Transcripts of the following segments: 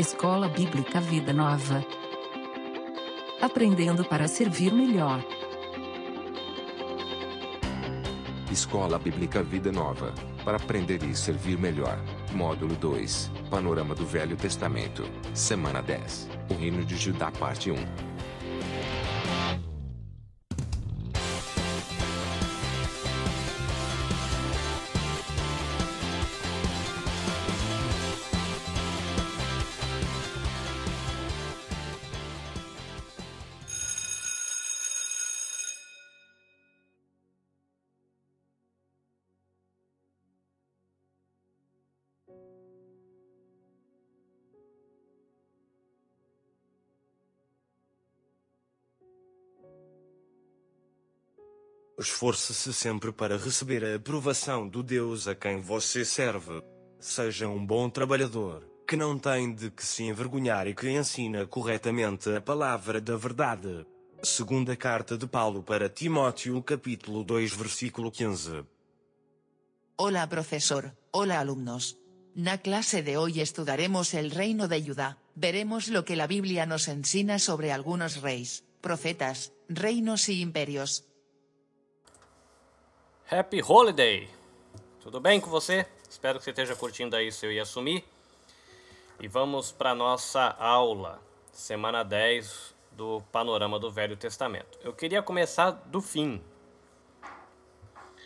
Escola Bíblica Vida Nova. Aprendendo para servir melhor. Escola Bíblica Vida Nova. Para aprender e servir melhor. Módulo 2. Panorama do Velho Testamento. Semana 10. O Reino de Judá, parte 1. Esforce-se sempre para receber a aprovação do Deus a quem você serve. Seja um bom trabalhador, que não tem de que se envergonhar e que ensina corretamente a palavra da verdade. Segunda carta de Paulo para Timóteo, capítulo 2, versículo 15. Hola profesor, hola alumnos. Na clase de hoy estudiaremos el reino de Judá. Veremos lo que la Biblia nos ensina sobre algunos reyes, profetas, reinos y imperios. Happy Holiday! Tudo bem com você? Espero que você esteja curtindo aí seu Yasumi. E vamos para nossa aula, semana 10 do Panorama do Velho Testamento. Eu queria começar do fim.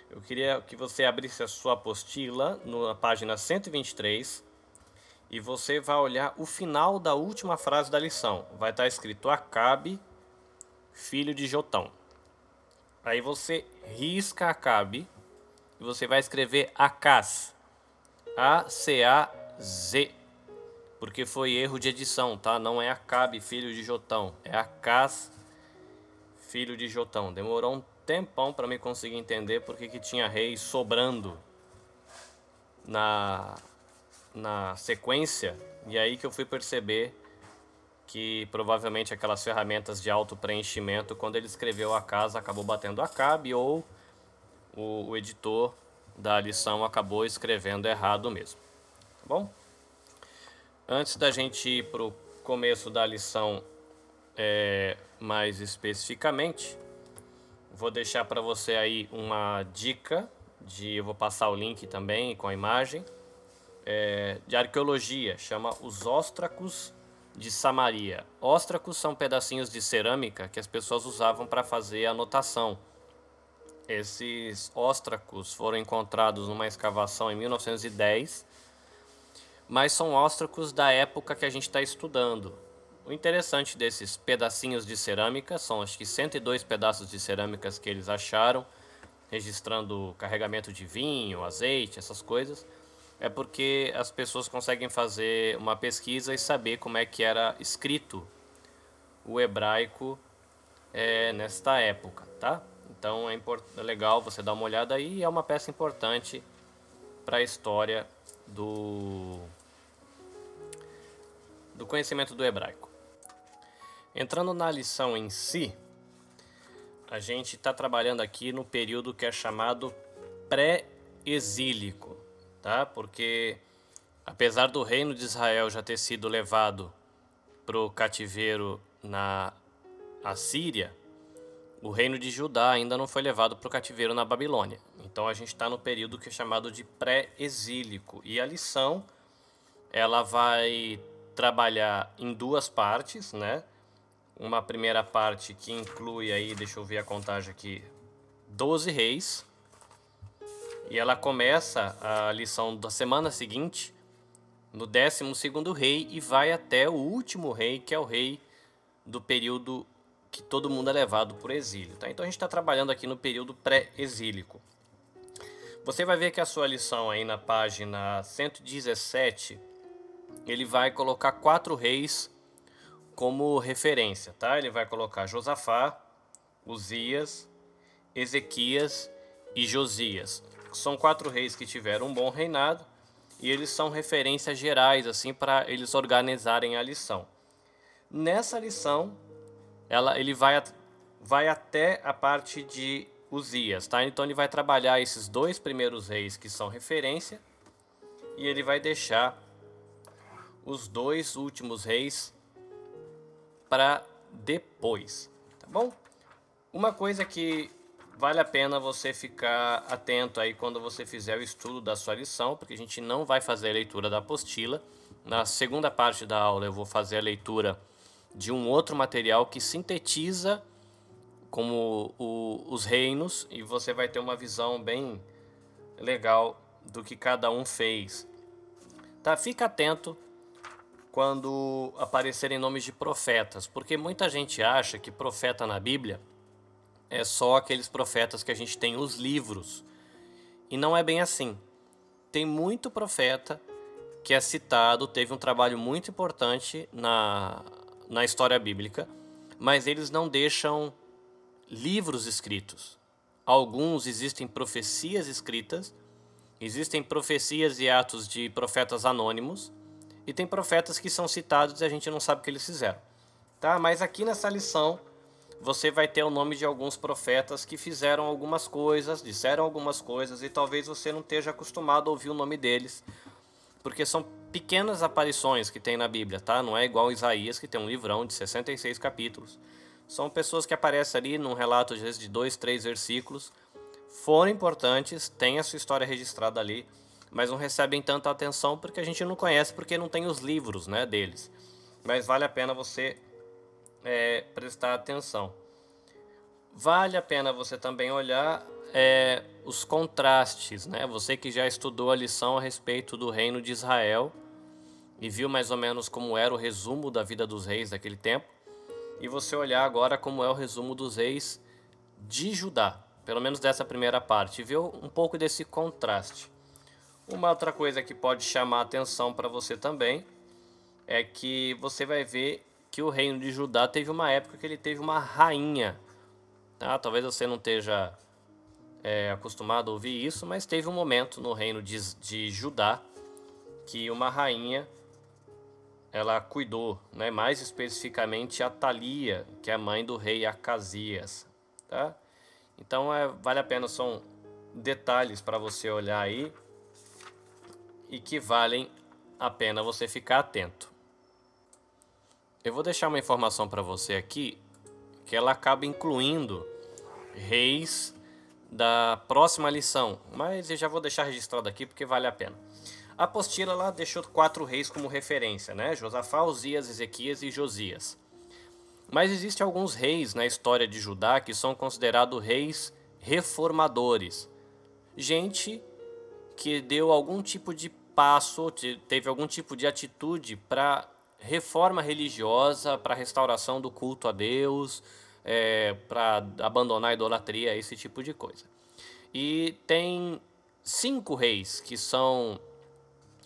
Eu queria que você abrisse a sua apostila na página 123 e você vai olhar o final da última frase da lição. Vai estar escrito Acabe, filho de Jotão. Aí você risca Acabe e você vai escrever Acaz. A-C-A-Z. Porque foi erro de edição, tá? Não é Acabe, filho de Jotão. É Acaz, filho de Jotão. Demorou um tempão para me conseguir entender porque que tinha reis sobrando na, na sequência. E aí que eu fui perceber que provavelmente aquelas ferramentas de auto preenchimento, quando ele escreveu a casa, acabou batendo a cabe ou o, o editor da lição acabou escrevendo errado mesmo. Tá bom? Antes da gente ir para o começo da lição é, mais especificamente, vou deixar para você aí uma dica de eu vou passar o link também com a imagem é, de arqueologia chama os óstracos de Samaria. Óstracos são pedacinhos de cerâmica que as pessoas usavam para fazer anotação. Esses óstracos foram encontrados numa escavação em 1910, mas são óstracos da época que a gente está estudando. O interessante desses pedacinhos de cerâmica são acho que 102 pedaços de cerâmicas que eles acharam, registrando carregamento de vinho, azeite, essas coisas é porque as pessoas conseguem fazer uma pesquisa e saber como é que era escrito o hebraico é, nesta época, tá? Então é, é legal você dar uma olhada aí, é uma peça importante para a história do do conhecimento do hebraico. Entrando na lição em si, a gente está trabalhando aqui no período que é chamado pré-exílico tá? Porque apesar do reino de Israel já ter sido levado para o cativeiro na Assíria, o reino de Judá ainda não foi levado para o cativeiro na Babilônia. Então a gente está no período que é chamado de pré-exílico. E a lição ela vai trabalhar em duas partes, né? Uma primeira parte que inclui aí, deixa eu ver a contagem aqui, 12 reis, e ela começa a lição da semana seguinte, no 12 rei, e vai até o último rei, que é o rei do período que todo mundo é levado por exílio. Tá? Então a gente está trabalhando aqui no período pré-exílico. Você vai ver que a sua lição aí na página 117, ele vai colocar quatro reis como referência, tá? Ele vai colocar Josafá, Uzias, Ezequias e Josias são quatro reis que tiveram um bom reinado e eles são referências gerais assim para eles organizarem a lição. Nessa lição, ela, ele vai, vai até a parte de Uzias, tá? Então ele vai trabalhar esses dois primeiros reis que são referência e ele vai deixar os dois últimos reis para depois, tá bom? Uma coisa que vale a pena você ficar atento aí quando você fizer o estudo da sua lição, porque a gente não vai fazer a leitura da apostila. Na segunda parte da aula eu vou fazer a leitura de um outro material que sintetiza como o, os reinos e você vai ter uma visão bem legal do que cada um fez. Tá? Fica atento quando aparecerem nomes de profetas, porque muita gente acha que profeta na Bíblia é só aqueles profetas que a gente tem os livros. E não é bem assim. Tem muito profeta que é citado, teve um trabalho muito importante na, na história bíblica, mas eles não deixam livros escritos. Alguns existem profecias escritas, existem profecias e atos de profetas anônimos, e tem profetas que são citados e a gente não sabe o que eles fizeram. Tá? Mas aqui nessa lição você vai ter o nome de alguns profetas que fizeram algumas coisas, disseram algumas coisas e talvez você não esteja acostumado a ouvir o nome deles, porque são pequenas aparições que tem na Bíblia, tá? Não é igual Isaías que tem um livrão de 66 capítulos. São pessoas que aparecem ali num relato às vezes de dois, três versículos, foram importantes, tem a sua história registrada ali, mas não recebem tanta atenção porque a gente não conhece, porque não tem os livros, né, deles. Mas vale a pena você é, prestar atenção. Vale a pena você também olhar é, os contrastes, né? Você que já estudou a lição a respeito do reino de Israel e viu mais ou menos como era o resumo da vida dos reis daquele tempo, e você olhar agora como é o resumo dos reis de Judá, pelo menos dessa primeira parte, e ver um pouco desse contraste. Uma outra coisa que pode chamar atenção para você também é que você vai ver que o reino de Judá teve uma época que ele teve uma rainha. Tá? Talvez você não esteja é, acostumado a ouvir isso, mas teve um momento no reino de, de Judá que uma rainha ela cuidou, né? mais especificamente a Thalia, que é a mãe do rei Acasias. Tá? Então é, vale a pena, são detalhes para você olhar aí e que valem a pena você ficar atento. Eu vou deixar uma informação para você aqui que ela acaba incluindo reis da próxima lição, mas eu já vou deixar registrado aqui porque vale a pena. A apostila lá deixou quatro reis como referência, né? Josafá, Uzias, Ezequias e Josias. Mas existem alguns reis na história de Judá que são considerados reis reformadores. Gente que deu algum tipo de passo, teve algum tipo de atitude para reforma religiosa para restauração do culto a Deus, é, para abandonar a idolatria, esse tipo de coisa. E tem cinco reis que são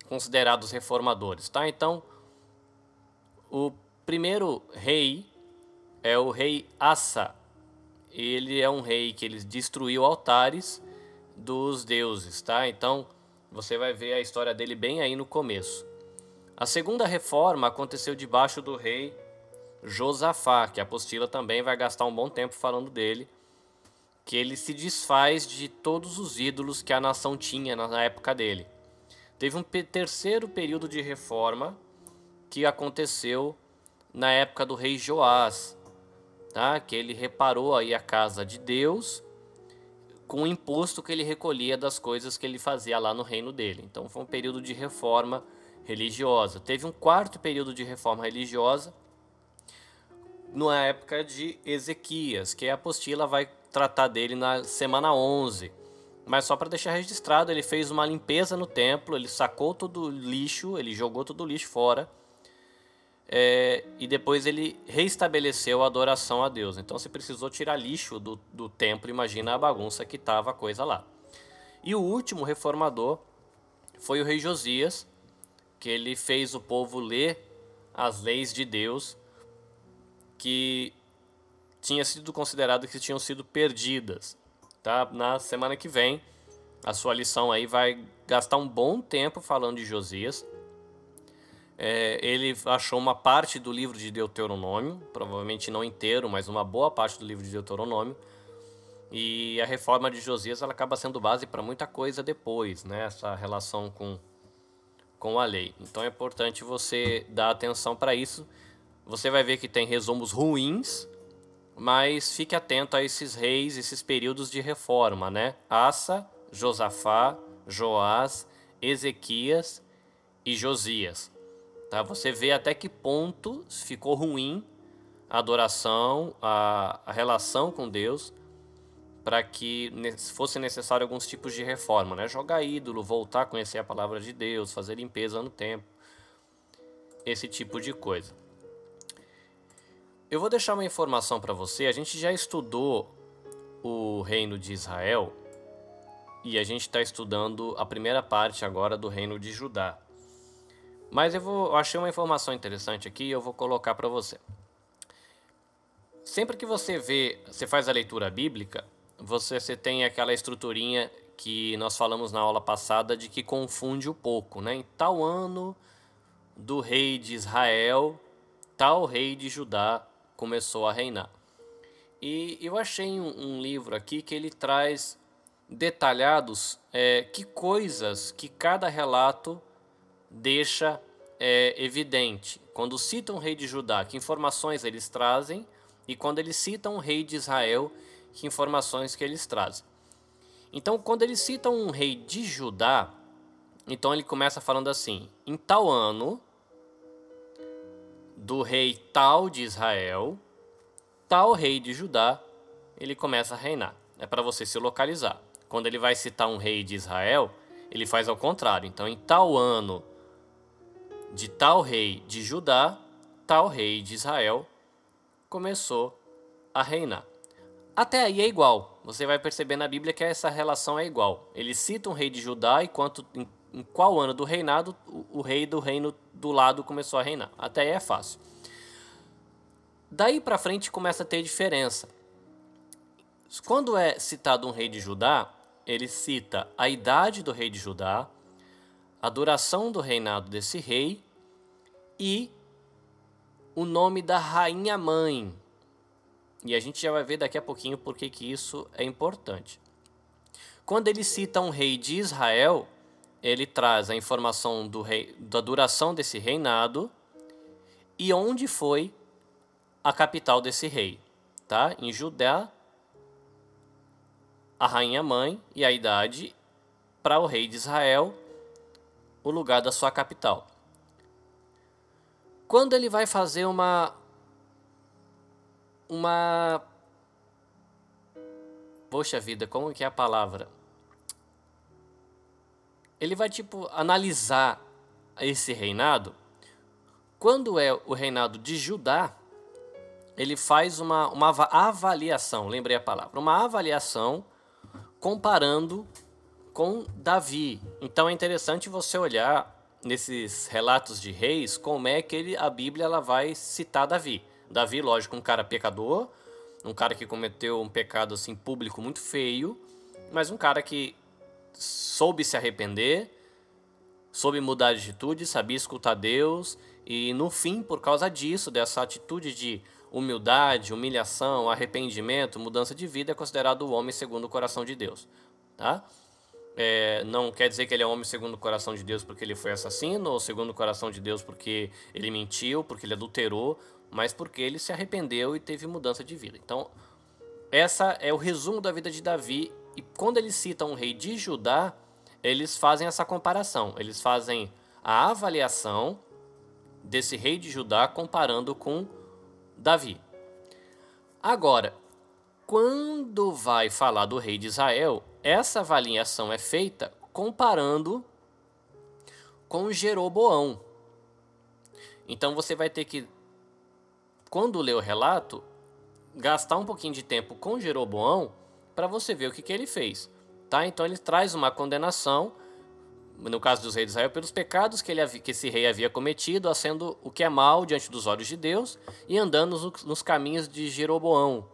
considerados reformadores, tá? Então, o primeiro rei é o rei Assa. Ele é um rei que ele destruiu altares dos deuses, tá? Então, você vai ver a história dele bem aí no começo. A segunda reforma aconteceu debaixo do rei Josafá, que a apostila também vai gastar um bom tempo falando dele, que ele se desfaz de todos os ídolos que a nação tinha na época dele. Teve um terceiro período de reforma que aconteceu na época do rei Joás, tá? que ele reparou aí a casa de Deus com o imposto que ele recolhia das coisas que ele fazia lá no reino dele. Então foi um período de reforma religiosa. Teve um quarto período de reforma religiosa na época de Ezequias, que a apostila vai tratar dele na semana 11. Mas só para deixar registrado, ele fez uma limpeza no templo, ele sacou todo o lixo, ele jogou todo o lixo fora. É, e depois ele reestabeleceu a adoração a Deus. Então, se precisou tirar lixo do, do templo, imagina a bagunça que estava a coisa lá. E o último reformador foi o rei Josias, que ele fez o povo ler as leis de Deus que tinha sido considerado que tinham sido perdidas. Tá? Na semana que vem, a sua lição aí vai gastar um bom tempo falando de Josias. É, ele achou uma parte do livro de Deuteronômio, provavelmente não inteiro, mas uma boa parte do livro de Deuteronômio. E a reforma de Josias ela acaba sendo base para muita coisa depois, né? Essa relação com com a lei. Então é importante você dar atenção para isso. Você vai ver que tem resumos ruins, mas fique atento a esses reis, esses períodos de reforma, né? Asa, Josafá, Joás, Ezequias e Josias. Tá? Você vê até que ponto ficou ruim a adoração, a, a relação com Deus, para que fosse necessário alguns tipos de reforma, né? Jogar ídolo, voltar a conhecer a palavra de Deus, fazer limpeza no templo, esse tipo de coisa. Eu vou deixar uma informação para você. A gente já estudou o reino de Israel e a gente está estudando a primeira parte agora do reino de Judá. Mas eu, vou, eu achei uma informação interessante aqui e eu vou colocar para você. Sempre que você vê, você faz a leitura bíblica, você, você tem aquela estruturinha que nós falamos na aula passada de que confunde um pouco, né? Em tal ano do rei de Israel, tal rei de Judá começou a reinar. E eu achei um, um livro aqui que ele traz detalhados é, que coisas que cada relato deixa é, evidente. Quando citam o rei de Judá, que informações eles trazem, e quando eles citam o rei de Israel, que informações que eles trazem. Então, quando eles citam um rei de Judá, então ele começa falando assim: em tal ano, do rei tal de Israel, tal rei de Judá, ele começa a reinar. É para você se localizar. Quando ele vai citar um rei de Israel, ele faz ao contrário. Então, em tal ano de tal rei de Judá, tal rei de Israel começou a reinar. Até aí é igual. Você vai perceber na Bíblia que essa relação é igual. Ele cita um rei de Judá e quanto, em, em qual ano do reinado o, o rei do reino do lado começou a reinar. Até aí é fácil. Daí para frente começa a ter diferença. Quando é citado um rei de Judá, ele cita a idade do rei de Judá, a duração do reinado desse rei e o nome da rainha mãe. E a gente já vai ver daqui a pouquinho por que isso é importante. Quando ele cita um rei de Israel, ele traz a informação rei, da duração desse reinado e onde foi a capital desse rei, tá? Em Judá, a rainha mãe e a idade para o rei de Israel o lugar da sua capital. Quando ele vai fazer uma uma Poxa vida, como que é a palavra? Ele vai tipo analisar esse reinado. Quando é o reinado de Judá, ele faz uma, uma avaliação, lembrei a palavra, uma avaliação comparando com Davi. Então é interessante você olhar nesses relatos de reis como é que ele, a Bíblia ela vai citar Davi. Davi, lógico, um cara pecador, um cara que cometeu um pecado assim público muito feio, mas um cara que soube se arrepender, soube mudar de atitude, sabia escutar Deus e no fim, por causa disso, dessa atitude de humildade, humilhação, arrependimento, mudança de vida, é considerado o homem segundo o coração de Deus, tá? É, não quer dizer que ele é homem segundo o coração de Deus porque ele foi assassino, ou segundo o coração de Deus porque ele mentiu, porque ele adulterou, mas porque ele se arrependeu e teve mudança de vida. Então, essa é o resumo da vida de Davi. E quando eles citam um rei de Judá, eles fazem essa comparação. Eles fazem a avaliação desse rei de Judá comparando com Davi. Agora, quando vai falar do rei de Israel, essa avaliação é feita comparando com Jeroboão. Então você vai ter que, quando ler o relato, gastar um pouquinho de tempo com Jeroboão para você ver o que, que ele fez. Tá? Então ele traz uma condenação, no caso dos reis de Israel, pelos pecados que, ele, que esse rei havia cometido, sendo o que é mal diante dos olhos de Deus e andando nos, nos caminhos de Jeroboão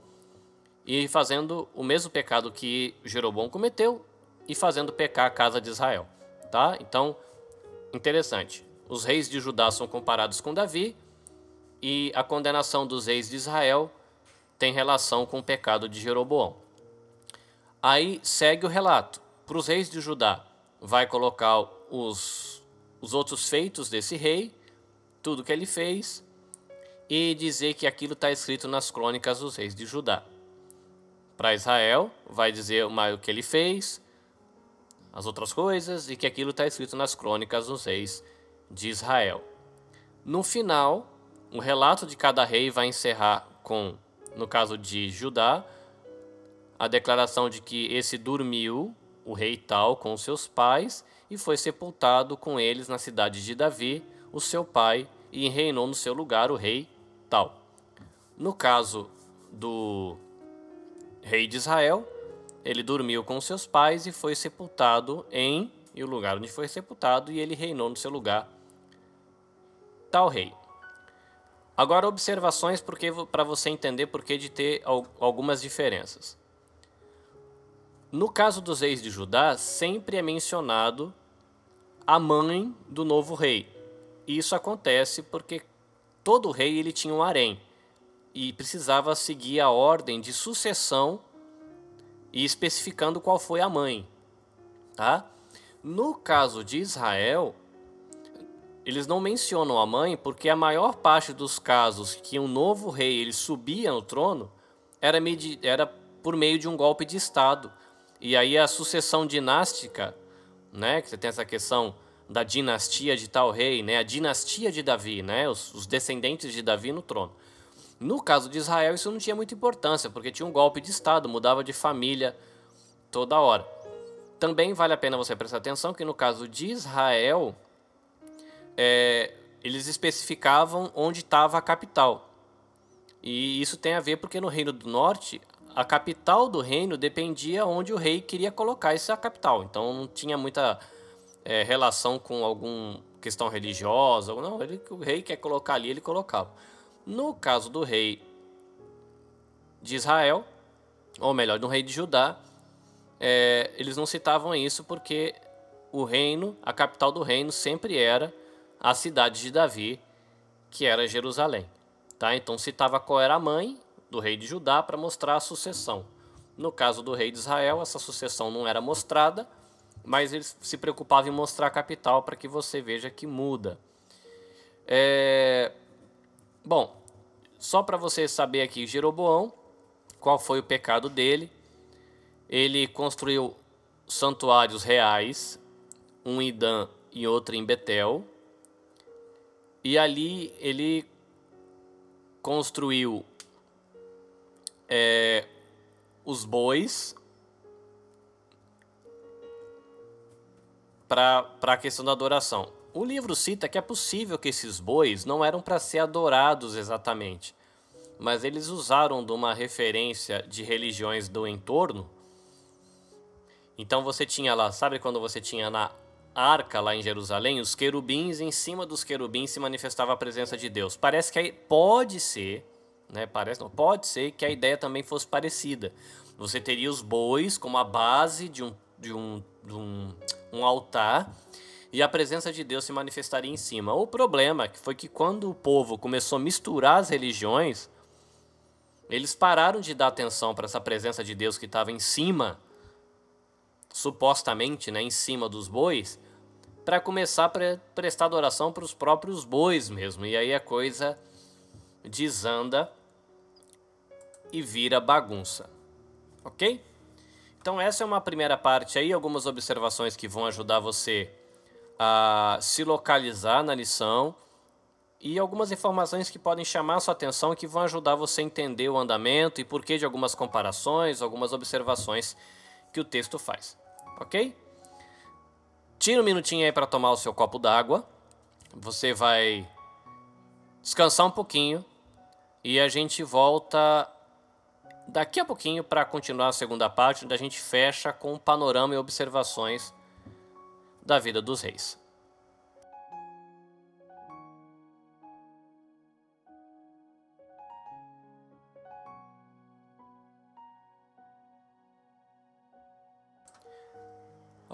e fazendo o mesmo pecado que Jeroboão cometeu e fazendo pecar a casa de Israel, tá? Então, interessante. Os reis de Judá são comparados com Davi e a condenação dos reis de Israel tem relação com o pecado de Jeroboão. Aí segue o relato. Para os reis de Judá, vai colocar os, os outros feitos desse rei, tudo que ele fez, e dizer que aquilo está escrito nas crônicas dos reis de Judá. Para Israel, vai dizer o que ele fez, as outras coisas, e que aquilo está escrito nas crônicas dos reis de Israel. No final, o relato de cada rei vai encerrar com, no caso de Judá, a declaração de que esse dormiu, o rei tal, com seus pais, e foi sepultado com eles na cidade de Davi, o seu pai, e reinou no seu lugar o rei tal. No caso do rei de Israel, ele dormiu com seus pais e foi sepultado em e o lugar onde foi sepultado e ele reinou no seu lugar tal rei. Agora observações para você entender por que de ter algumas diferenças. No caso dos reis de Judá, sempre é mencionado a mãe do novo rei. Isso acontece porque todo rei ele tinha um harém e precisava seguir a ordem de sucessão e especificando qual foi a mãe, tá? No caso de Israel, eles não mencionam a mãe porque a maior parte dos casos que um novo rei ele subia no trono era, era por meio de um golpe de estado e aí a sucessão dinástica, né, que você tem essa questão da dinastia de tal rei, né, a dinastia de Davi, né, os, os descendentes de Davi no trono. No caso de Israel, isso não tinha muita importância, porque tinha um golpe de Estado, mudava de família toda hora. Também vale a pena você prestar atenção que no caso de Israel, é, eles especificavam onde estava a capital. E isso tem a ver porque no Reino do Norte a capital do reino dependia onde o rei queria colocar essa capital. Então não tinha muita é, relação com alguma questão religiosa. Não, ele, o rei quer colocar ali, ele colocava. No caso do rei de Israel, ou melhor, do rei de Judá, é, eles não citavam isso porque o reino, a capital do reino sempre era a cidade de Davi, que era Jerusalém. Tá? Então citava qual era a mãe do rei de Judá para mostrar a sucessão. No caso do rei de Israel, essa sucessão não era mostrada, mas ele se preocupava em mostrar a capital para que você veja que muda. É... Bom, só para você saber aqui, Jeroboão, qual foi o pecado dele? Ele construiu santuários reais, um em Dan e outro em Betel. E ali ele construiu é, os bois para a questão da adoração. O livro cita que é possível que esses bois não eram para ser adorados exatamente, mas eles usaram de uma referência de religiões do entorno. Então você tinha lá, sabe quando você tinha na arca lá em Jerusalém, os querubins, em cima dos querubins se manifestava a presença de Deus. Parece que aí pode ser né? Parece, não, pode ser que a ideia também fosse parecida. Você teria os bois como a base de um, de um, de um, um altar e a presença de Deus se manifestaria em cima. O problema foi que quando o povo começou a misturar as religiões, eles pararam de dar atenção para essa presença de Deus que estava em cima, supostamente, né, em cima dos bois, para começar a pre prestar adoração para os próprios bois mesmo. E aí a coisa desanda e vira bagunça. Ok? Então, essa é uma primeira parte aí, algumas observações que vão ajudar você a se localizar na lição e algumas informações que podem chamar sua atenção que vão ajudar você a entender o andamento e porquê de algumas comparações, algumas observações que o texto faz. Ok? Tira um minutinho aí para tomar o seu copo d'água. Você vai descansar um pouquinho e a gente volta daqui a pouquinho para continuar a segunda parte, onde a gente fecha com um panorama e observações da vida dos reis.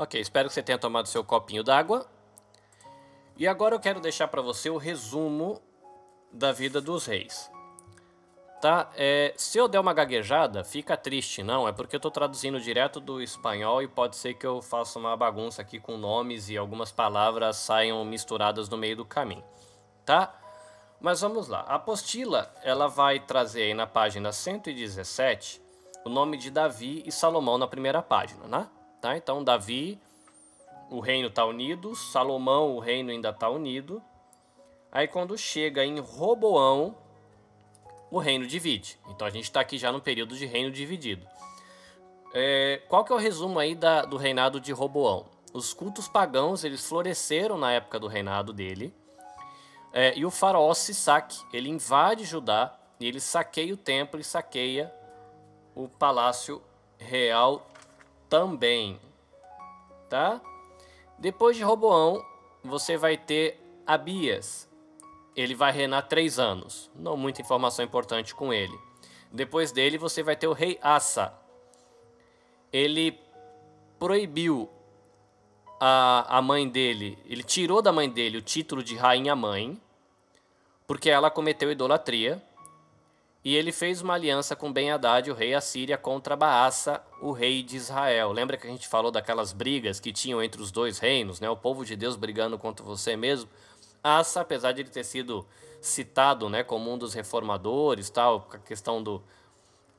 Ok, espero que você tenha tomado seu copinho d'água. E agora eu quero deixar para você o resumo da vida dos reis. Tá? É, se eu der uma gaguejada, fica triste, não. É porque eu estou traduzindo direto do espanhol e pode ser que eu faça uma bagunça aqui com nomes e algumas palavras saiam misturadas no meio do caminho, tá? Mas vamos lá. A apostila ela vai trazer aí na página 117 o nome de Davi e Salomão na primeira página, né? Tá? Então Davi, o reino está unido, Salomão, o reino ainda está unido. Aí quando chega em Roboão, o reino divide. Então a gente está aqui já no período de reino dividido. É, qual que é o resumo aí da, do reinado de Roboão? Os cultos pagãos eles floresceram na época do reinado dele. É, e o faraó Sisaque, ele invade Judá e ele saqueia o templo e saqueia o palácio real também. Tá? Depois de Roboão, você vai ter Abias, ele vai reinar três anos. Não muita informação importante com ele. Depois dele, você vai ter o rei Asa. Ele proibiu a, a mãe dele, ele tirou da mãe dele o título de rainha-mãe, porque ela cometeu idolatria. E ele fez uma aliança com Ben Haddad, o rei Assíria, contra Baasa, o rei de Israel. Lembra que a gente falou daquelas brigas que tinham entre os dois reinos, né? O povo de Deus brigando contra você mesmo. Asa, apesar de ele ter sido citado, né, como um dos reformadores, tal, a questão do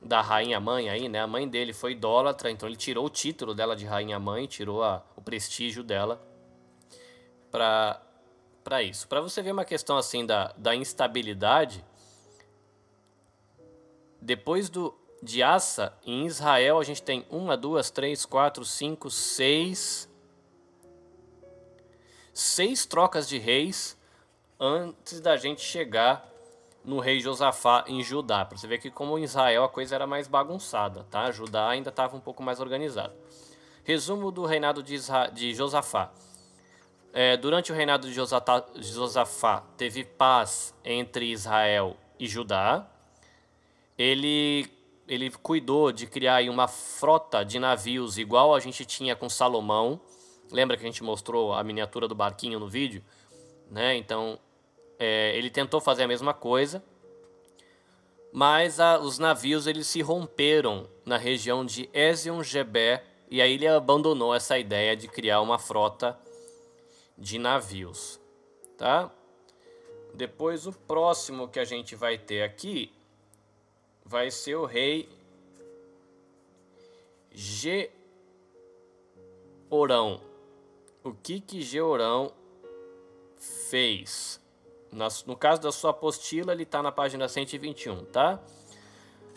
da rainha mãe aí, né? A mãe dele foi idólatra, então ele tirou o título dela de rainha mãe, tirou a, o prestígio dela para para isso. Para você ver uma questão assim da, da instabilidade, depois do de Asa, em Israel a gente tem uma, duas, três, quatro, cinco, seis seis trocas de reis antes da gente chegar no rei Josafá em Judá. Para você ver que como em Israel a coisa era mais bagunçada, tá? Judá ainda estava um pouco mais organizado. Resumo do reinado de, Isra... de Josafá. É, durante o reinado de Josafá teve paz entre Israel e Judá. Ele, ele cuidou de criar uma frota de navios igual a gente tinha com Salomão Lembra que a gente mostrou a miniatura do barquinho no vídeo? Né? Então, é, ele tentou fazer a mesma coisa, mas a, os navios eles se romperam na região de Ezion-Gebé e aí ele abandonou essa ideia de criar uma frota de navios, tá? Depois o próximo que a gente vai ter aqui vai ser o rei Georão o que que Georão fez? No caso da sua apostila, ele está na página 121, tá?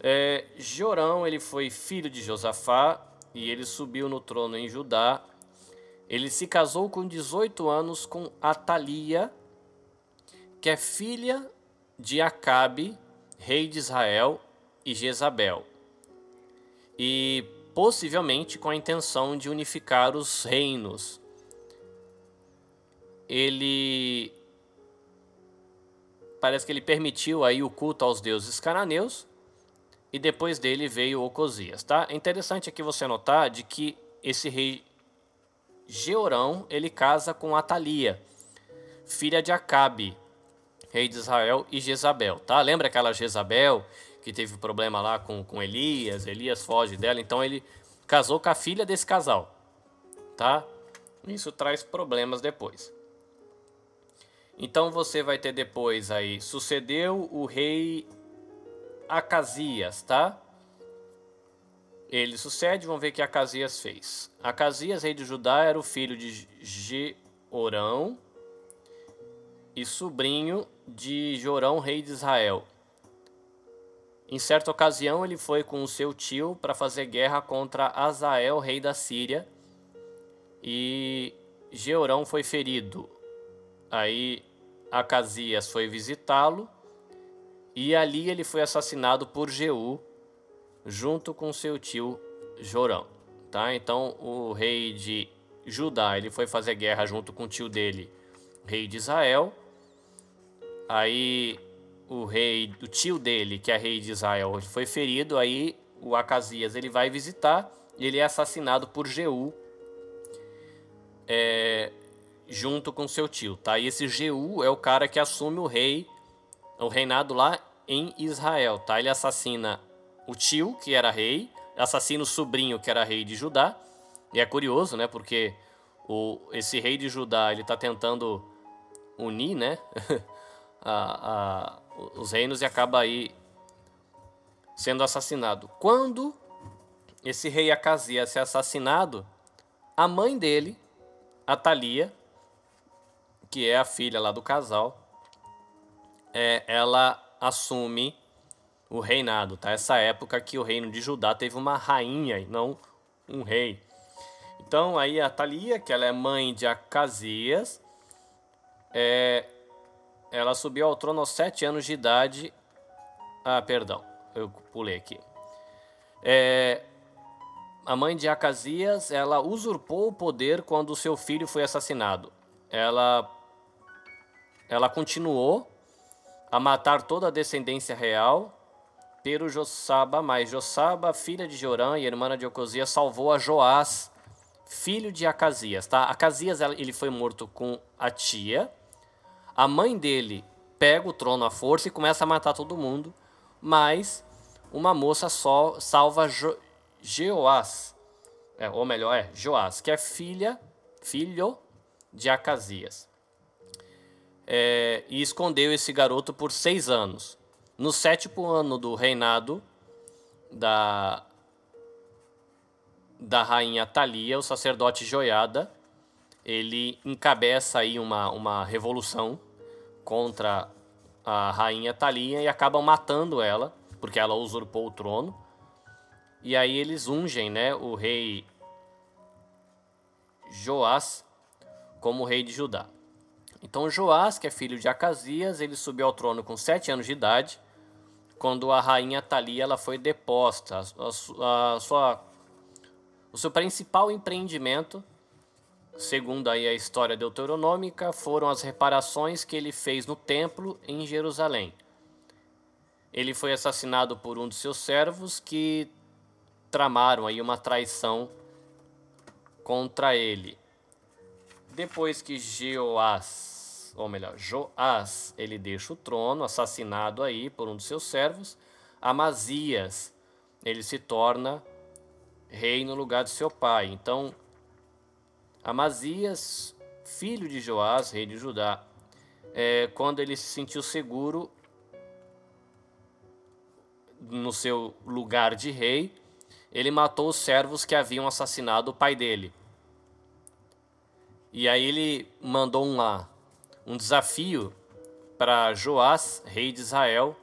É, Georão, ele foi filho de Josafá e ele subiu no trono em Judá. Ele se casou com 18 anos com Atalia, que é filha de Acabe, rei de Israel, e Jezabel. E possivelmente com a intenção de unificar os reinos ele parece que ele permitiu aí o culto aos deuses cananeus e depois dele veio Ocosias, tá? É interessante aqui você notar de que esse rei Georão, ele casa com Atalia, filha de Acabe, rei de Israel, e Jezabel, tá? Lembra aquela Jezabel que teve problema lá com, com Elias, Elias foge dela, então ele casou com a filha desse casal, tá? Isso traz problemas depois. Então você vai ter depois aí, sucedeu o rei Acasias, tá? Ele sucede, vamos ver o que Acasias fez. Acasias, rei de Judá, era o filho de Jeorão e sobrinho de Jorão, rei de Israel. Em certa ocasião, ele foi com seu tio para fazer guerra contra Azael, rei da Síria, e Jeorão foi ferido. Aí Acasias foi visitá-lo e ali ele foi assassinado por Jeú junto com seu tio Jorão, tá? Então o rei de Judá, ele foi fazer guerra junto com o tio dele, rei de Israel. Aí o rei, o tio dele, que é rei de Israel, foi ferido, aí o Acasias ele vai visitar e ele é assassinado por Jeú. É, junto com seu tio, tá? E esse Jeú é o cara que assume o rei, o reinado lá em Israel, tá? Ele assassina o tio, que era rei, assassina o sobrinho, que era rei de Judá. E é curioso, né? Porque o, esse rei de Judá, ele tá tentando unir, né? a, a, os reinos e acaba aí sendo assassinado. Quando esse rei Acasias é assassinado, a mãe dele, a Thalia, que é a filha lá do casal, é, ela assume o reinado, tá? Essa época que o reino de Judá teve uma rainha e não um rei. Então aí a Thalia, que ela é mãe de Acasias, é, ela subiu ao trono aos sete anos de idade. Ah, perdão, eu pulei aqui. É, a mãe de Acasias, ela usurpou o poder quando seu filho foi assassinado. Ela, ela continuou a matar toda a descendência real, pero Jossaba, mas Jossaba, filha de Jorã e irmã de Ocosias, salvou a Joás, filho de Acasias. Tá? Acasias ele foi morto com a tia. A mãe dele pega o trono à força e começa a matar todo mundo, mas uma moça só salva jo é, ou melhor, é Joás, que é filha, filho de Acasias. É, e escondeu esse garoto por seis anos. No sétimo ano do reinado da, da rainha Thalia, o sacerdote Joiada, ele encabeça aí uma, uma revolução contra a rainha Thalia e acabam matando ela, porque ela usurpou o trono. E aí eles ungem né, o rei Joás como rei de Judá. Então Joás, que é filho de Acasias, ele subiu ao trono com sete anos de idade, quando a rainha Thalia ela foi deposta. A, a, a sua, o seu principal empreendimento segundo aí a história deuteronômica, foram as reparações que ele fez no templo em Jerusalém. Ele foi assassinado por um de seus servos que tramaram aí uma traição contra ele. Depois que Jeoás, ou melhor, Joás, ele deixa o trono, assassinado aí por um de seus servos, Amazias, ele se torna rei no lugar de seu pai. Então, Amazias, filho de Joás, rei de Judá, é, quando ele se sentiu seguro no seu lugar de rei, ele matou os servos que haviam assassinado o pai dele. E aí ele mandou uma, um desafio para Joás, rei de Israel,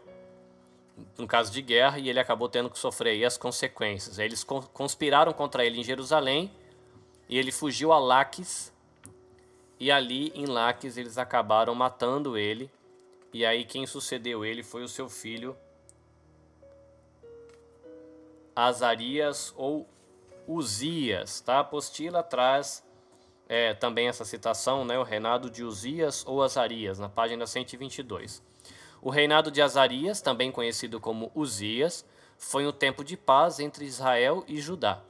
no caso de guerra, e ele acabou tendo que sofrer as consequências. Eles conspiraram contra ele em Jerusalém e ele fugiu a Laques. E ali em Laques eles acabaram matando ele. E aí quem sucedeu ele foi o seu filho Azarias ou Uzias. Tá? A apostila traz é, também essa citação, né? o reinado de Uzias ou Azarias, na página 122. O reinado de Azarias, também conhecido como Uzias, foi um tempo de paz entre Israel e Judá.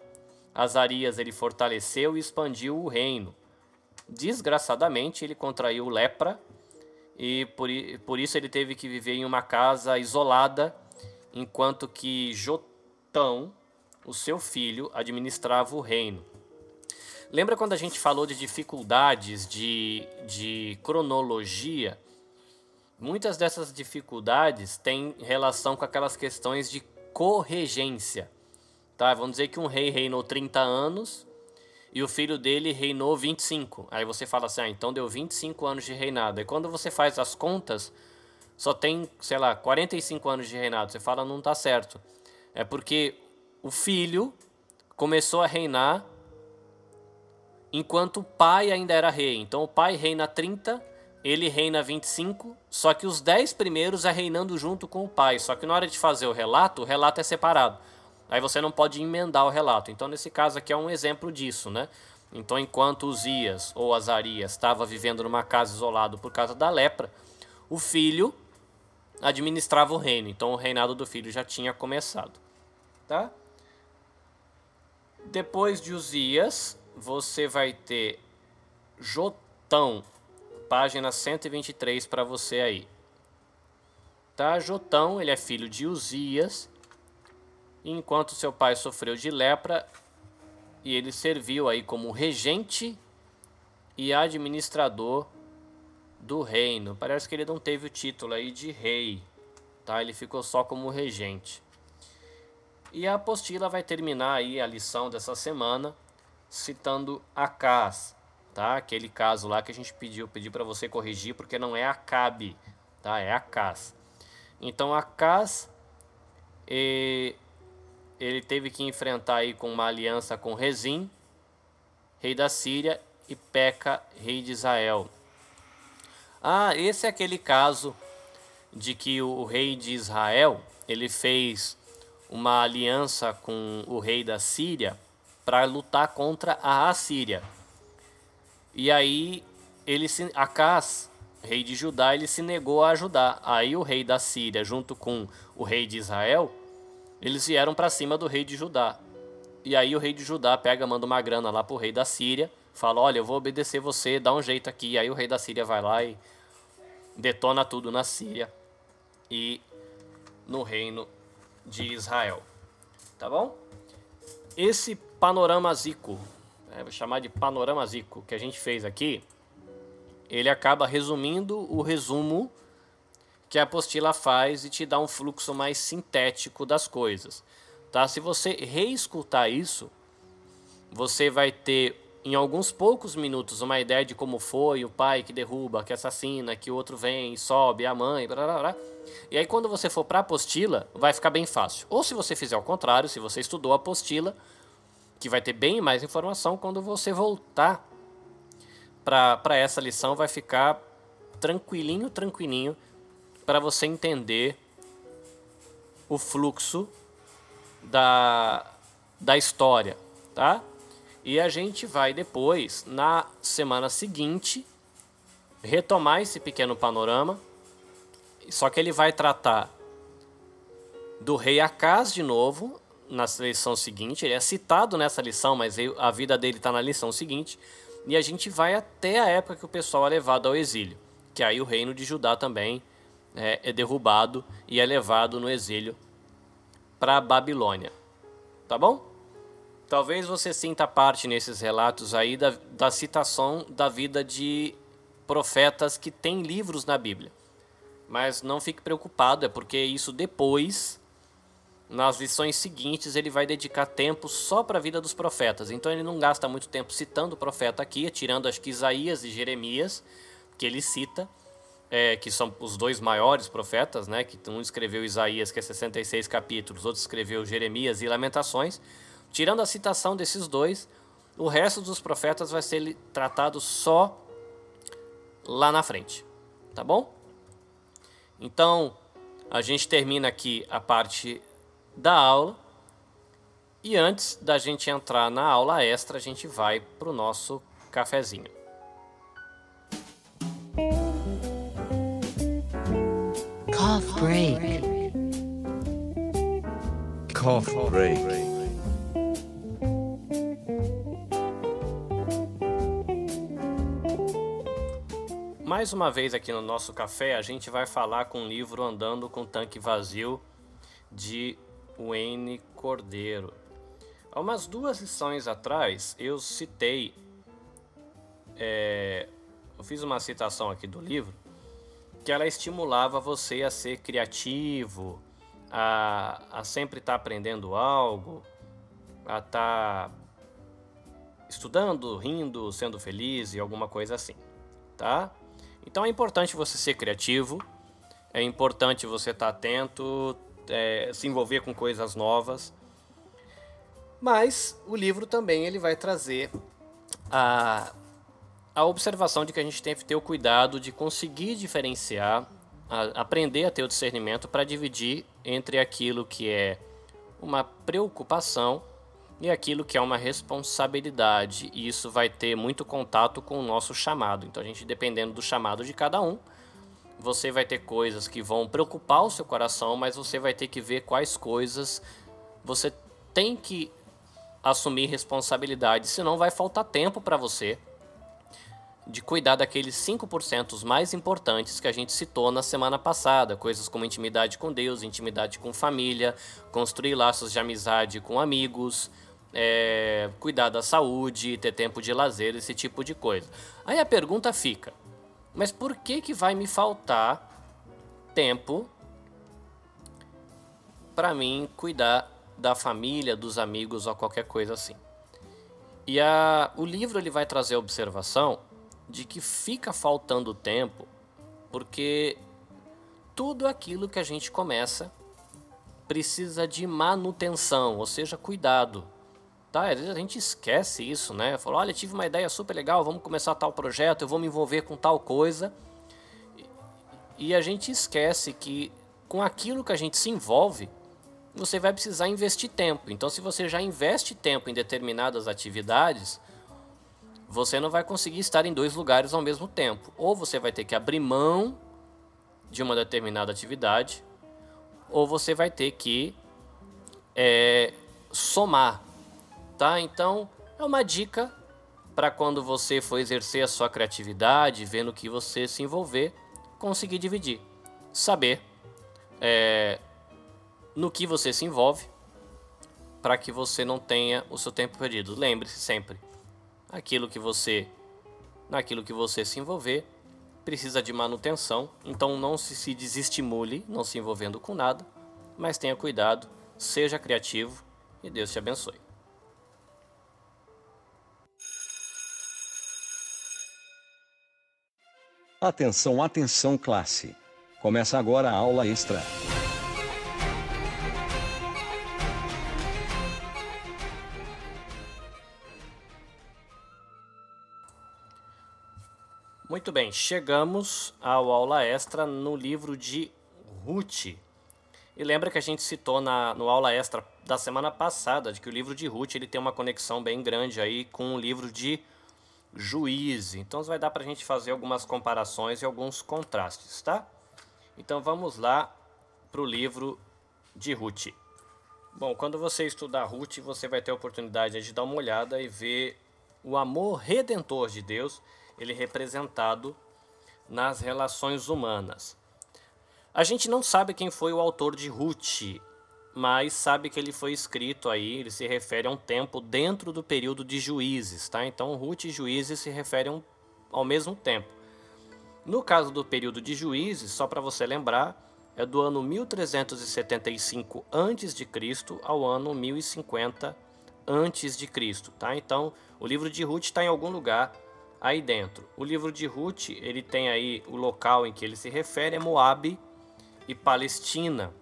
Azarias ele fortaleceu e expandiu o reino. Desgraçadamente, ele contraiu lepra e por, por isso ele teve que viver em uma casa isolada, enquanto que Jotão, o seu filho, administrava o reino. Lembra quando a gente falou de dificuldades de, de cronologia? Muitas dessas dificuldades têm relação com aquelas questões de corregência. Tá? Vamos dizer que um rei reinou 30 anos e o filho dele reinou 25. Aí você fala assim, ah, então deu 25 anos de reinado. E quando você faz as contas, só tem, sei lá, 45 anos de reinado. Você fala, não tá certo. É porque o filho começou a reinar enquanto o pai ainda era rei. Então o pai reina 30, ele reina 25, só que os 10 primeiros é reinando junto com o pai. Só que na hora de fazer o relato, o relato é separado. Aí você não pode emendar o relato. Então, nesse caso aqui é um exemplo disso, né? Então, enquanto Uzias ou Azarias estava vivendo numa casa isolado por causa da lepra, o filho administrava o reino. Então, o reinado do filho já tinha começado, tá? Depois de Uzias, você vai ter Jotão, página 123 para você aí. Tá? Jotão, ele é filho de Uzias, enquanto seu pai sofreu de lepra e ele serviu aí como regente e administrador do reino. Parece que ele não teve o título aí de rei, tá? Ele ficou só como regente. E a apostila vai terminar aí a lição dessa semana citando Acas, tá? Aquele caso lá que a gente pediu, pedi para você corrigir porque não é Acabe, tá? É Acas. Então Acas e ele teve que enfrentar aí com uma aliança com Rezim, rei da Síria, e Peca, rei de Israel. Ah, esse é aquele caso de que o rei de Israel, ele fez uma aliança com o rei da Síria para lutar contra a Assíria. E aí ele se Acas, rei de Judá, ele se negou a ajudar. Aí o rei da Síria, junto com o rei de Israel, eles vieram para cima do rei de Judá. E aí o rei de Judá pega, manda uma grana lá pro rei da Síria, fala: "Olha, eu vou obedecer você, dá um jeito aqui". Aí o rei da Síria vai lá e detona tudo na Síria e no reino de Israel. Tá bom? Esse panorama zico, é, vou chamar de panorama zico que a gente fez aqui, ele acaba resumindo o resumo que a apostila faz e te dá um fluxo mais sintético das coisas. Tá? Se você reescutar isso, você vai ter em alguns poucos minutos uma ideia de como foi o pai que derruba, que assassina, que o outro vem, sobe, a mãe, blá, blá, blá. E aí quando você for para a apostila, vai ficar bem fácil. Ou se você fizer o contrário, se você estudou a apostila, que vai ter bem mais informação, quando você voltar para essa lição, vai ficar tranquilinho, tranquilinho, para você entender o fluxo da, da história, tá? E a gente vai depois, na semana seguinte, retomar esse pequeno panorama, só que ele vai tratar do rei Acas de novo, na lição seguinte, ele é citado nessa lição, mas a vida dele está na lição seguinte, e a gente vai até a época que o pessoal é levado ao exílio, que aí o reino de Judá também é, é derrubado e é levado no exílio para a Babilônia. Tá bom? Talvez você sinta parte nesses relatos aí da, da citação da vida de profetas que têm livros na Bíblia. Mas não fique preocupado, é porque isso depois, nas lições seguintes, ele vai dedicar tempo só para a vida dos profetas. Então ele não gasta muito tempo citando o profeta aqui, tirando acho que Isaías e Jeremias, que ele cita, é, que são os dois maiores profetas, né, que um escreveu Isaías, que é 66 capítulos, outro escreveu Jeremias e Lamentações. Tirando a citação desses dois, o resto dos profetas vai ser tratado só lá na frente, tá bom? Então, a gente termina aqui a parte da aula. E antes da gente entrar na aula extra, a gente vai para o nosso cafezinho. Cough break. Cough break. Mais uma vez aqui no nosso café, a gente vai falar com o livro Andando com Tanque Vazio de Wayne Cordeiro. Há umas duas lições atrás, eu citei, é, eu fiz uma citação aqui do livro, que ela estimulava você a ser criativo, a, a sempre estar tá aprendendo algo, a estar tá estudando, rindo, sendo feliz e alguma coisa assim, tá? Então é importante você ser criativo, é importante você estar tá atento, é, se envolver com coisas novas, mas o livro também ele vai trazer a a observação de que a gente tem que ter o cuidado de conseguir diferenciar, a, aprender a ter o discernimento para dividir entre aquilo que é uma preocupação e aquilo que é uma responsabilidade. E isso vai ter muito contato com o nosso chamado. Então, a gente, dependendo do chamado de cada um, você vai ter coisas que vão preocupar o seu coração, mas você vai ter que ver quais coisas você tem que assumir responsabilidade, senão vai faltar tempo para você de cuidar daqueles 5% mais importantes que a gente citou na semana passada, coisas como intimidade com Deus, intimidade com família, construir laços de amizade com amigos, é, cuidar da saúde, ter tempo de lazer, esse tipo de coisa. Aí a pergunta fica: mas por que que vai me faltar tempo para mim cuidar da família, dos amigos ou qualquer coisa assim? E a, o livro ele vai trazer a observação de que fica faltando tempo porque tudo aquilo que a gente começa precisa de manutenção, ou seja, cuidado. Tá? Às vezes a gente esquece isso, né? Falou, olha, tive uma ideia super legal, vamos começar tal projeto, eu vou me envolver com tal coisa. E a gente esquece que com aquilo que a gente se envolve, você vai precisar investir tempo. Então, se você já investe tempo em determinadas atividades, você não vai conseguir estar em dois lugares ao mesmo tempo. Ou você vai ter que abrir mão de uma determinada atividade, ou você vai ter que é, somar, tá? Então é uma dica para quando você for exercer a sua criatividade, vendo que você se envolver, conseguir dividir, saber é, no que você se envolve, para que você não tenha o seu tempo perdido. Lembre-se sempre aquilo que você naquilo que você se envolver precisa de manutenção, então não se, se desestimule não se envolvendo com nada, mas tenha cuidado, seja criativo e Deus te abençoe. Atenção, atenção, classe. Começa agora a aula extra. Muito bem, chegamos ao aula extra no livro de Ruth. E lembra que a gente citou na, no aula extra da semana passada de que o livro de Ruth ele tem uma conexão bem grande aí com o livro de Juízes. Então vai dar para a gente fazer algumas comparações e alguns contrastes, tá? Então vamos lá para o livro de Ruth. Bom, quando você estudar Ruth, você vai ter a oportunidade de dar uma olhada e ver o amor redentor de Deus ele representado nas relações humanas. A gente não sabe quem foi o autor de Ruth, mas sabe que ele foi escrito aí, ele se refere a um tempo dentro do período de Juízes, tá? Então Ruth e Juízes se referem ao mesmo tempo. No caso do período de Juízes, só para você lembrar, é do ano 1375 a.C. ao ano 1050 a.C., tá? Então, o livro de Ruth está em algum lugar aí dentro. O livro de Ruth, ele tem aí o local em que ele se refere é Moabe e Palestina.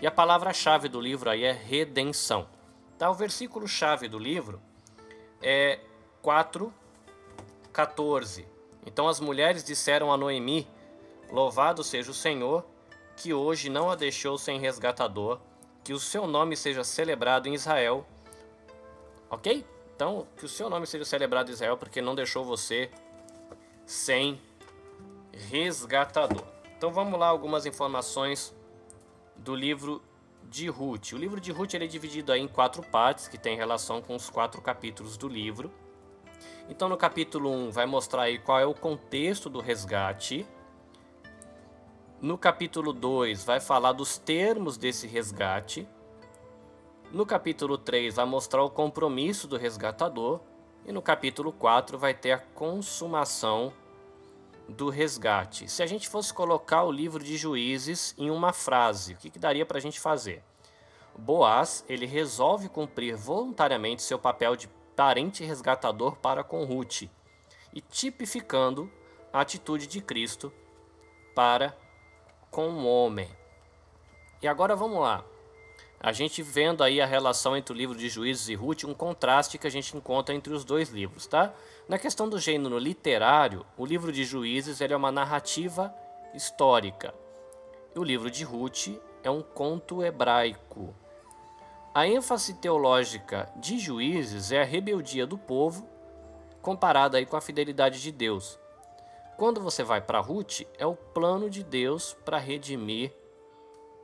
E a palavra-chave do livro aí é redenção. Tá? O versículo-chave do livro é 4:14. Então as mulheres disseram a Noemi: Louvado seja o Senhor, que hoje não a deixou sem resgatador, que o seu nome seja celebrado em Israel. OK? Então, que o seu nome seja celebrado Israel, porque não deixou você sem resgatador. Então vamos lá algumas informações do livro de Ruth. O livro de Ruth ele é dividido em quatro partes, que tem relação com os quatro capítulos do livro. Então no capítulo 1 vai mostrar aí qual é o contexto do resgate. No capítulo 2 vai falar dos termos desse resgate. No capítulo 3 vai mostrar o compromisso do resgatador e no capítulo 4 vai ter a consumação do resgate. Se a gente fosse colocar o livro de Juízes em uma frase, o que, que daria para a gente fazer? Boaz ele resolve cumprir voluntariamente seu papel de parente resgatador para com Ruth e tipificando a atitude de Cristo para com o homem. E agora vamos lá a gente vendo aí a relação entre o livro de Juízes e Ruth, um contraste que a gente encontra entre os dois livros, tá? Na questão do gênero literário, o livro de Juízes é uma narrativa histórica. E o livro de Ruth é um conto hebraico. A ênfase teológica de Juízes é a rebeldia do povo comparada aí com a fidelidade de Deus. Quando você vai para Ruth, é o plano de Deus para redimir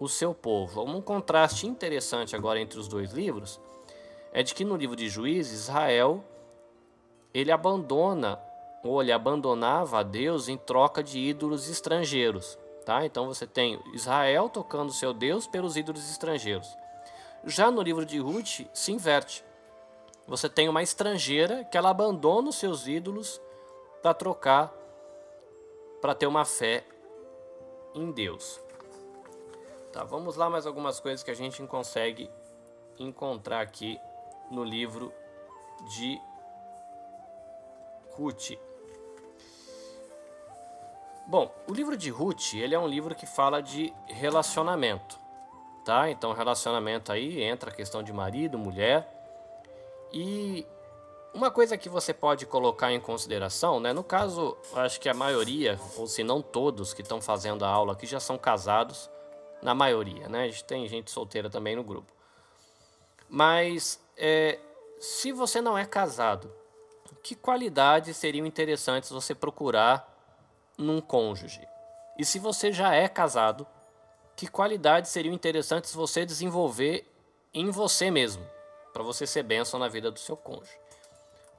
o seu povo. Um contraste interessante agora entre os dois livros é de que no livro de Juízes, Israel ele abandona ou ele abandonava a Deus em troca de ídolos estrangeiros. Tá? Então você tem Israel tocando seu Deus pelos ídolos estrangeiros. Já no livro de Ruth se inverte. Você tem uma estrangeira que ela abandona os seus ídolos para trocar, para ter uma fé em Deus. Tá, vamos lá mais algumas coisas que a gente consegue encontrar aqui no livro de Ruth. Bom, o livro de Ruth, ele é um livro que fala de relacionamento, tá? Então, relacionamento aí entra a questão de marido, mulher. E uma coisa que você pode colocar em consideração, né? No caso, acho que a maioria, ou se não todos que estão fazendo a aula aqui já são casados, na maioria, né? A gente tem gente solteira também no grupo. Mas é, se você não é casado, que qualidades seriam interessantes você procurar num cônjuge? E se você já é casado, que qualidades seriam interessantes você desenvolver em você mesmo, para você ser bênção na vida do seu cônjuge?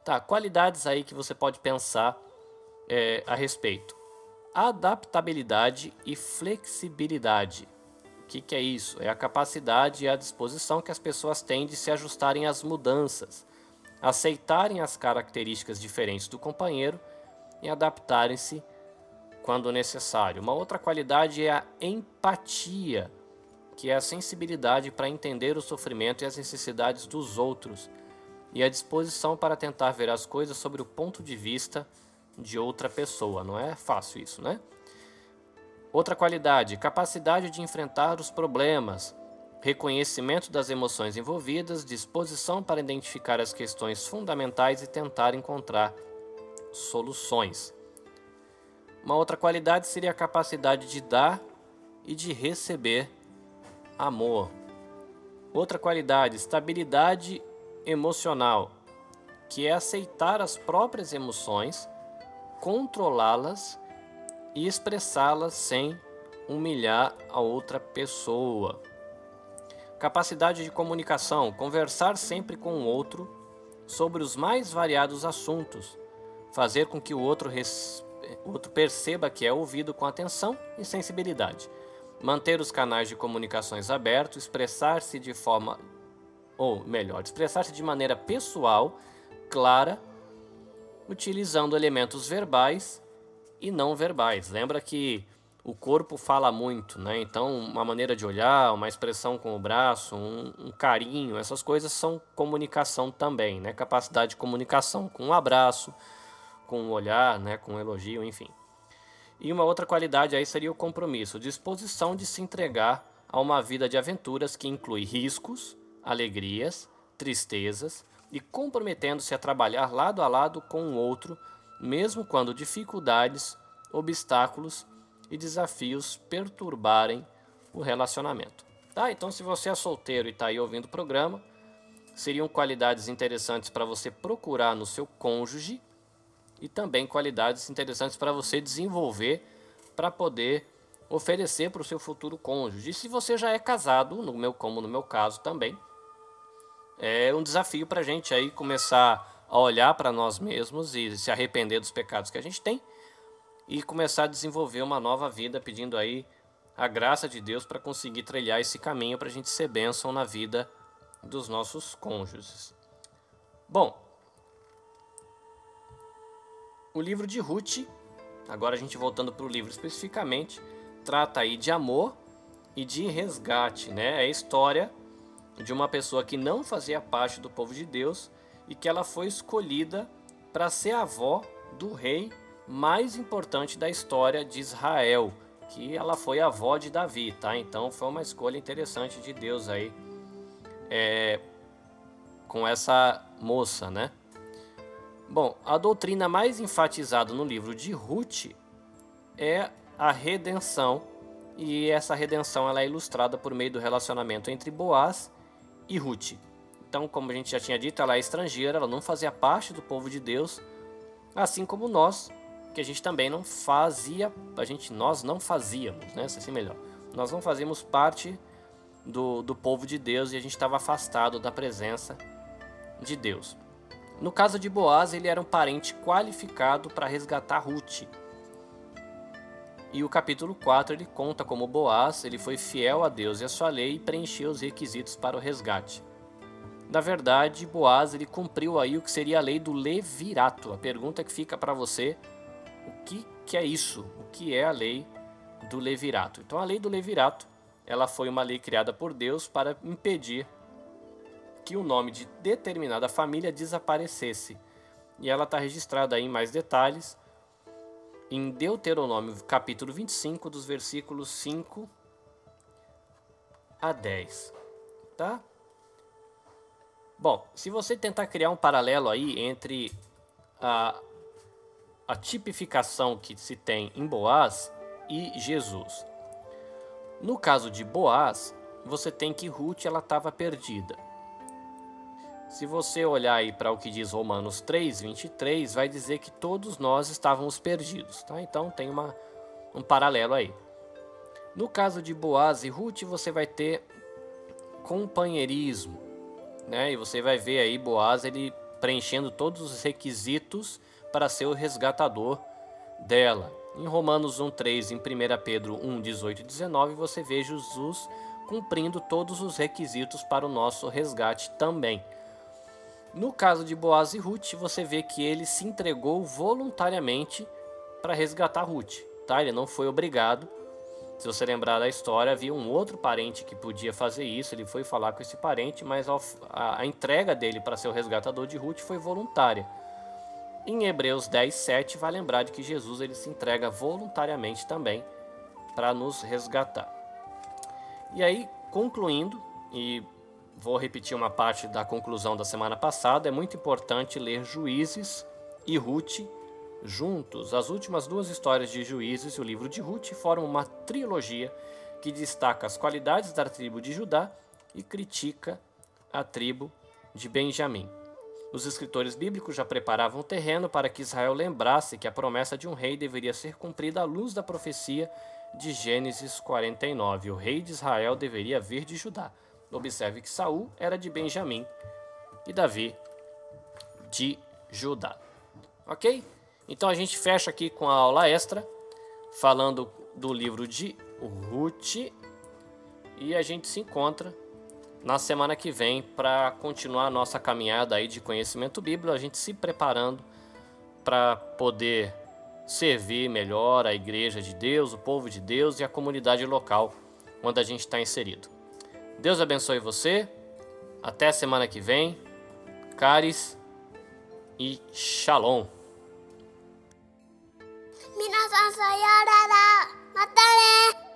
Tá, qualidades aí que você pode pensar é, a respeito. Adaptabilidade e flexibilidade. Que, que é isso? É a capacidade e a disposição que as pessoas têm de se ajustarem às mudanças, aceitarem as características diferentes do companheiro e adaptarem-se quando necessário. Uma outra qualidade é a empatia, que é a sensibilidade para entender o sofrimento e as necessidades dos outros, e a disposição para tentar ver as coisas sobre o ponto de vista de outra pessoa. Não é fácil isso, né? Outra qualidade, capacidade de enfrentar os problemas, reconhecimento das emoções envolvidas, disposição para identificar as questões fundamentais e tentar encontrar soluções. Uma outra qualidade seria a capacidade de dar e de receber amor. Outra qualidade, estabilidade emocional, que é aceitar as próprias emoções, controlá-las e expressá-las sem humilhar a outra pessoa. Capacidade de comunicação, conversar sempre com o outro sobre os mais variados assuntos, fazer com que o outro, res... o outro perceba que é ouvido com atenção e sensibilidade, manter os canais de comunicações abertos, expressar-se de forma ou melhor, expressar-se de maneira pessoal, clara, utilizando elementos verbais e não verbais. Lembra que o corpo fala muito, né? Então, uma maneira de olhar, uma expressão com o braço, um, um, carinho, essas coisas são comunicação também, né? Capacidade de comunicação com um abraço, com um olhar, né? Com um elogio, enfim. E uma outra qualidade aí seria o compromisso, disposição de se entregar a uma vida de aventuras que inclui riscos, alegrias, tristezas e comprometendo-se a trabalhar lado a lado com o outro, mesmo quando dificuldades, obstáculos e desafios perturbarem o relacionamento. Tá? Então, se você é solteiro e está aí ouvindo o programa, seriam qualidades interessantes para você procurar no seu cônjuge e também qualidades interessantes para você desenvolver para poder oferecer para o seu futuro cônjuge. E se você já é casado, no meu como no meu caso também, é um desafio para a gente aí começar a olhar para nós mesmos e se arrepender dos pecados que a gente tem e começar a desenvolver uma nova vida pedindo aí a graça de Deus para conseguir trilhar esse caminho para a gente ser bênção na vida dos nossos cônjuges. Bom, o livro de Ruth, agora a gente voltando para o livro especificamente, trata aí de amor e de resgate, né? É a história de uma pessoa que não fazia parte do povo de Deus e que ela foi escolhida para ser avó do rei mais importante da história de Israel, que ela foi avó de Davi, tá? Então foi uma escolha interessante de Deus aí é, com essa moça, né? Bom, a doutrina mais enfatizada no livro de Ruth é a redenção e essa redenção ela é ilustrada por meio do relacionamento entre Boaz e Ruth. Então, como a gente já tinha dito, ela é estrangeira, ela não fazia parte do povo de Deus, assim como nós, que a gente também não fazia, a gente nós não fazíamos, né? Assim melhor. Nós não fazíamos parte do, do povo de Deus e a gente estava afastado da presença de Deus. No caso de Boaz, ele era um parente qualificado para resgatar Ruth. E o capítulo 4 ele conta como Boaz ele foi fiel a Deus e a sua lei e preencheu os requisitos para o resgate. Na verdade, Boaz ele cumpriu aí o que seria a lei do levirato. A pergunta que fica para você, o que, que é isso? O que é a lei do levirato? Então a lei do levirato, ela foi uma lei criada por Deus para impedir que o nome de determinada família desaparecesse. E ela está registrada aí em mais detalhes em Deuteronômio capítulo 25, dos versículos 5 a 10. Tá? Bom, se você tentar criar um paralelo aí entre a, a tipificação que se tem em Boaz e Jesus. No caso de Boaz, você tem que Ruth ela estava perdida. Se você olhar aí para o que diz Romanos 3, 23, vai dizer que todos nós estávamos perdidos, tá? Então tem uma, um paralelo aí. No caso de Boaz e Ruth, você vai ter companheirismo, né? E você vai ver aí Boaz ele preenchendo todos os requisitos para ser o resgatador dela. Em Romanos 1:3, em 1 Pedro 1:18 e 19, você vê Jesus cumprindo todos os requisitos para o nosso resgate também. No caso de Boaz e Ruth, você vê que ele se entregou voluntariamente para resgatar Ruth. Tá? Ele não foi obrigado. Se você lembrar da história, havia um outro parente que podia fazer isso. Ele foi falar com esse parente, mas a, entrega dele para ser o resgatador de Ruth foi voluntária. Em Hebreus 10, 7, vai lembrar de que Jesus ele se entrega voluntariamente também para nos resgatar. E aí, concluindo, e Vou repetir uma parte da conclusão da semana passada. É muito importante ler Juízes e Ruth juntos. As últimas duas histórias de Juízes e o livro de Ruth formam uma trilogia que destaca as qualidades da tribo de Judá e critica a tribo de Benjamim. Os escritores bíblicos já preparavam o terreno para que Israel lembrasse que a promessa de um rei deveria ser cumprida à luz da profecia de Gênesis 49. O rei de Israel deveria vir de Judá. Observe que Saul era de Benjamim e Davi de Judá. Ok? Então a gente fecha aqui com a aula extra, falando do livro de Ruth. E a gente se encontra na semana que vem para continuar a nossa caminhada aí de conhecimento bíblico, a gente se preparando para poder servir melhor a igreja de Deus, o povo de Deus e a comunidade local onde a gente está inserido. Deus abençoe você. Até semana que vem. Caris e Shalom. 皆さんさようなら。またね。